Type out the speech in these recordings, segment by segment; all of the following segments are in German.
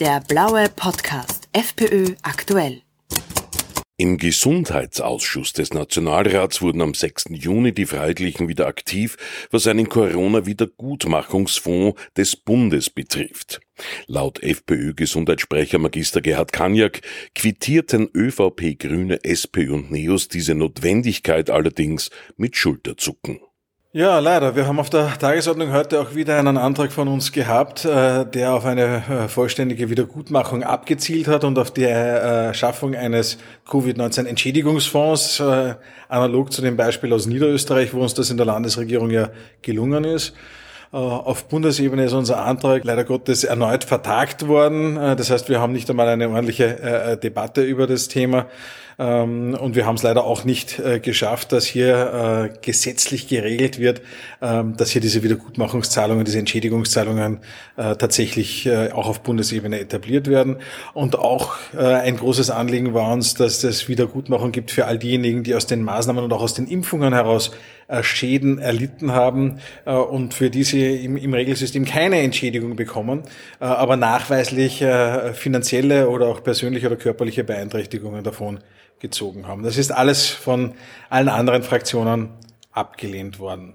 Der blaue Podcast FPÖ aktuell. Im Gesundheitsausschuss des Nationalrats wurden am 6. Juni die Freiheitlichen wieder aktiv, was einen Corona-Wiedergutmachungsfonds des Bundes betrifft. Laut FPÖ-Gesundheitssprecher Magister Gerhard Kaniak quittierten ÖVP, Grüne, SP und NEOS diese Notwendigkeit allerdings mit Schulterzucken. Ja, leider. Wir haben auf der Tagesordnung heute auch wieder einen Antrag von uns gehabt, äh, der auf eine äh, vollständige Wiedergutmachung abgezielt hat und auf die äh, Schaffung eines Covid-19-Entschädigungsfonds, analog zu dem Beispiel aus Niederösterreich, wo uns das in der Landesregierung ja gelungen ist. Auf Bundesebene ist unser Antrag leider Gottes erneut vertagt worden. Das heißt, wir haben nicht einmal eine ordentliche Debatte über das Thema. Ähm, und wir haben es leider auch nicht äh, geschafft, dass hier äh, gesetzlich geregelt wird, ähm, dass hier diese Wiedergutmachungszahlungen, diese Entschädigungszahlungen äh, tatsächlich auch auf Bundesebene etabliert werden. Und auch ein großes Anliegen war uns, dass es Wiedergutmachung gibt für all diejenigen, die aus den Maßnahmen und auch aus den Impfungen heraus Schäden erlitten haben und für diese im, im Regelsystem keine Entschädigung bekommen, aber nachweislich finanzielle oder auch persönliche oder körperliche Beeinträchtigungen davon gezogen haben. Das ist alles von allen anderen Fraktionen abgelehnt worden.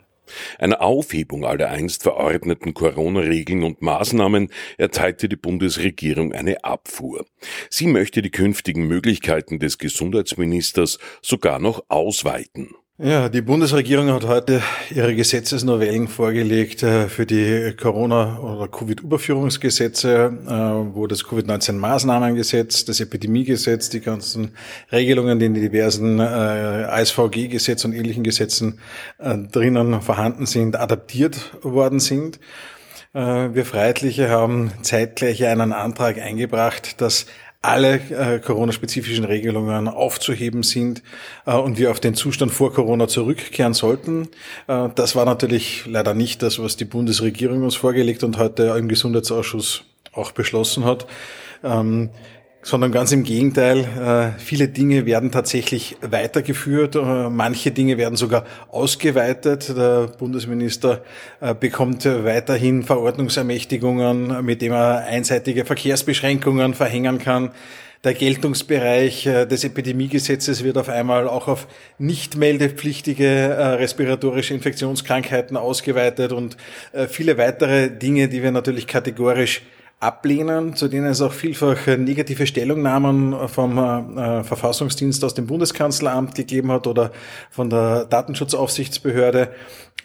Einer Aufhebung aller einst verordneten Corona-Regeln und Maßnahmen erteilte die Bundesregierung eine Abfuhr. Sie möchte die künftigen Möglichkeiten des Gesundheitsministers sogar noch ausweiten. Ja, die Bundesregierung hat heute ihre Gesetzesnovellen vorgelegt äh, für die Corona- oder Covid-Überführungsgesetze, äh, wo das Covid-19-Maßnahmengesetz, das Epidemiegesetz, die ganzen Regelungen, die in diversen äh, ASVG-Gesetz und ähnlichen Gesetzen drinnen vorhanden sind, adaptiert worden sind. Wir Freiheitliche haben zeitgleich einen Antrag eingebracht, dass alle äh, Corona-spezifischen Regelungen aufzuheben sind äh, und wir auf den Zustand vor Corona zurückkehren sollten. Äh, das war natürlich leider nicht das, was die Bundesregierung uns vorgelegt und heute im Gesundheitsausschuss auch beschlossen hat. Ähm, sondern ganz im Gegenteil, äh, viele Dinge werden tatsächlich weitergeführt, äh, manche Dinge werden sogar ausgeweitet. Der Bundesminister äh, bekommt weiterhin Verordnungsermächtigungen, mit dem er einseitige Verkehrsbeschränkungen verhängen kann. Der Geltungsbereich des Epidemiegesetzes wird auf einmal auch auf nicht meldepflichtige respiratorische Infektionskrankheiten ausgeweitet und viele weitere Dinge, die wir natürlich kategorisch ablehnen, zu denen es auch vielfach negative Stellungnahmen vom äh, Verfassungsdienst aus dem Bundeskanzleramt gegeben hat oder von der Datenschutzaufsichtsbehörde.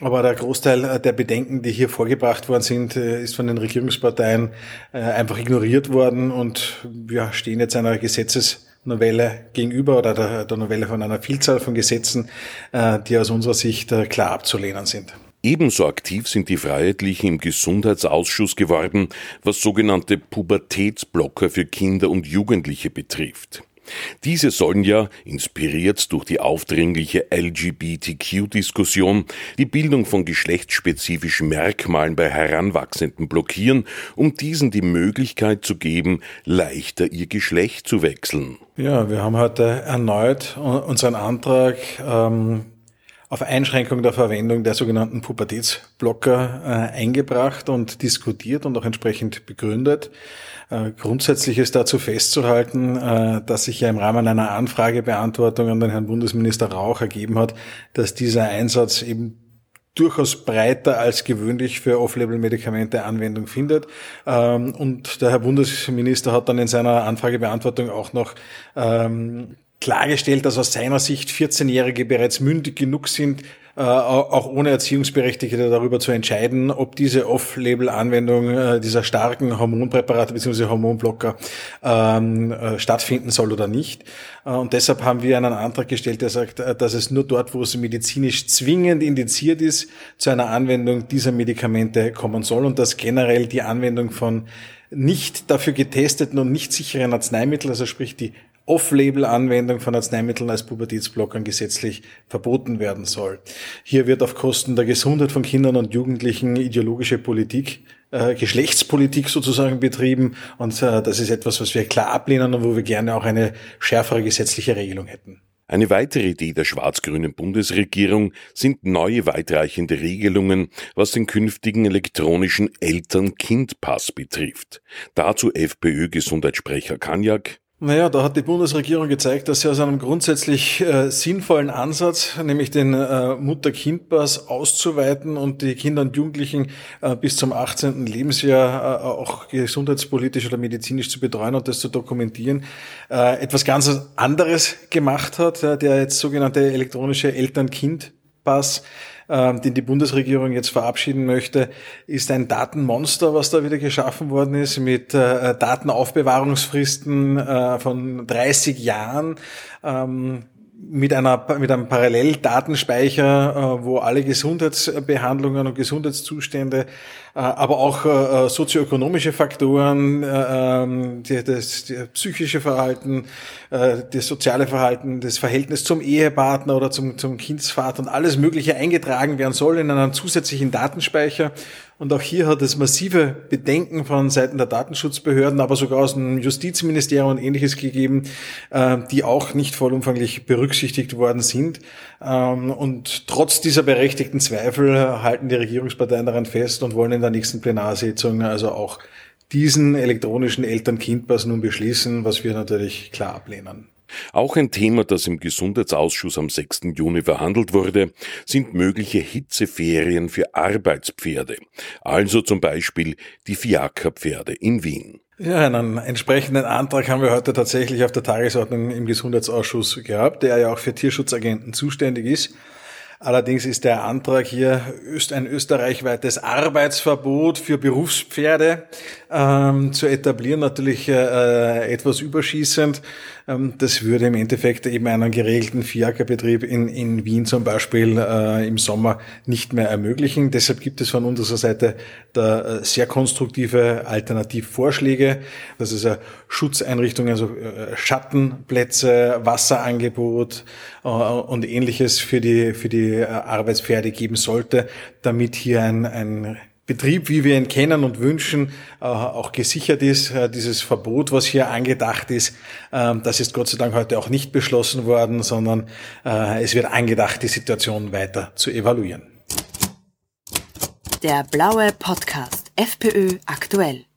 Aber der Großteil der Bedenken, die hier vorgebracht worden sind, äh, ist von den Regierungsparteien äh, einfach ignoriert worden und wir stehen jetzt einer Gesetzesnovelle gegenüber oder der, Novelle von einer Vielzahl von Gesetzen, äh, die aus unserer Sicht klar abzulehnen sind. Ebenso aktiv sind die Freiheitlichen im Gesundheitsausschuss geworden, was sogenannte Pubertätsblocker für Kinder und Jugendliche betrifft. Diese sollen ja, inspiriert durch die aufdringliche LGBTQ-Diskussion, die Bildung von geschlechtsspezifischen Merkmalen bei Heranwachsenden blockieren, um diesen die Möglichkeit zu geben, leichter ihr Geschlecht zu wechseln. Ja, wir haben heute erneut unseren Antrag ähm auf Einschränkung der Verwendung der sogenannten Pubertätsblocker äh, eingebracht und diskutiert und auch entsprechend begründet. Äh, grundsätzlich ist dazu festzuhalten, äh, dass sich ja im Rahmen einer Anfragebeantwortung an den Herrn Bundesminister Rauch ergeben hat, dass dieser Einsatz eben durchaus breiter als gewöhnlich für Off-Label-Medikamente Anwendung findet. Ähm, und der Herr Bundesminister hat dann in seiner Anfragebeantwortung auch noch ähm, klargestellt, dass aus seiner Sicht 14-Jährige bereits mündig genug sind, äh, auch ohne Erziehungsberechtigte darüber zu entscheiden, ob diese Off-Label-Anwendung äh, dieser starken Hormonpräparate bzw. Hormonblocker ähm, äh, stattfinden soll oder nicht. und deshalb haben wir einen Antrag gestellt, der sagt, dass es nur dort, wo es medizinisch zwingend indiziert ist, zu einer Anwendung dieser Medikamente kommen soll und dass generell die Anwendung von nicht dafür getesteten und nicht sicheren Arzneimitteln, also sprich die Off-Label-Anwendung von Arzneimitteln als Pubertätsblockern gesetzlich verboten werden soll. Hier wird auf Kosten der Gesundheit von Kindern und Jugendlichen ideologische Politik, äh, Geschlechtspolitik sozusagen betrieben und äh, das ist etwas, was wir klar ablehnen und wo wir gerne auch eine schärfere gesetzliche Regelung hätten. Eine weitere Idee der schwarz-grünen Bundesregierung sind neue weitreichende Regelungen, was den künftigen elektronischen Eltern-Kind-Pass betrifft. Dazu FPÖ-Gesundheitssprecher Kanjak. Naja, da hat die Bundesregierung gezeigt, dass sie aus einem grundsätzlich äh, sinnvollen Ansatz, nämlich den äh, Mutter-Kind-Pass auszuweiten und die Kinder und Jugendlichen äh, bis zum 18. Lebensjahr äh, auch gesundheitspolitisch oder medizinisch zu betreuen und das zu dokumentieren, äh, etwas ganz anderes gemacht hat, der jetzt sogenannte elektronische Eltern-Kind-Pass ähm, den die Bundesregierung jetzt verabschieden möchte, ist ein Datenmonster, was da wieder geschaffen worden ist mit äh, Datenaufbewahrungsfristen äh, von 30 Jahren. Ähm, mit einer mit einem Paralleldatenspeicher, äh, wo alle Gesundheitsbehandlungen und Gesundheitszustände, äh, aber auch äh, sozioökonomische Faktoren, ähm, das, psychische Verhalten, das soziale Verhalten, das Verhältnis zum Ehepartner oder zum, zum Kindsvater und alles Mögliche eingetragen werden soll in einem zusätzlichen Datenspeicher und auch hier hat es massive Bedenken von Seiten der Datenschutzbehörden, aber sogar aus dem Justizministerium und ähnliches gegeben, äh, die auch nicht vollumfänglich berücksichtigt worden sind. Ähm, und trotz dieser berechtigten Zweifel halten die Regierungsparteien daran fest und wollen in der nächsten Plenarsitzung also auch diesen elektronischen Eltern-Kind-Pass nun beschließen, was wir natürlich klar ablehnen. Auch ein Thema, das im Gesundheitsausschuss am 6. Juni verhandelt wurde, sind mögliche Hitzeferien für Arbeitspferde, also zum Beispiel die Fiakerpferde in Wien. Ja, einen entsprechenden Antrag haben wir heute tatsächlich auf der Tagesordnung im Gesundheitsausschuss gehabt, der ja auch für Tierschutzagenten zuständig ist. Allerdings ist der Antrag hier ein österreichweites Arbeitsverbot für Berufspferde ähm, zu etablieren, natürlich äh, etwas überschießend. Ähm, das würde im Endeffekt eben einen geregelten Fiakerbetrieb in, in Wien zum Beispiel äh, im Sommer nicht mehr ermöglichen. Deshalb gibt es von unserer Seite da äh, sehr konstruktive Alternativvorschläge. Das ist eine Schutzeinrichtung, also äh, Schattenplätze, Wasserangebot äh, und ähnliches für die, für die äh, Arbeitspferde geben sollte, damit hier ein, ein Betrieb, wie wir ihn kennen und wünschen, äh, auch gesichert ist. Äh, dieses Verbot, was hier angedacht ist, ähm, das ist Gott sei Dank heute auch nicht beschlossen worden, sondern es wird angedacht, die Situation weiter zu evaluieren. Der blaue Podcast FPÖ aktuell.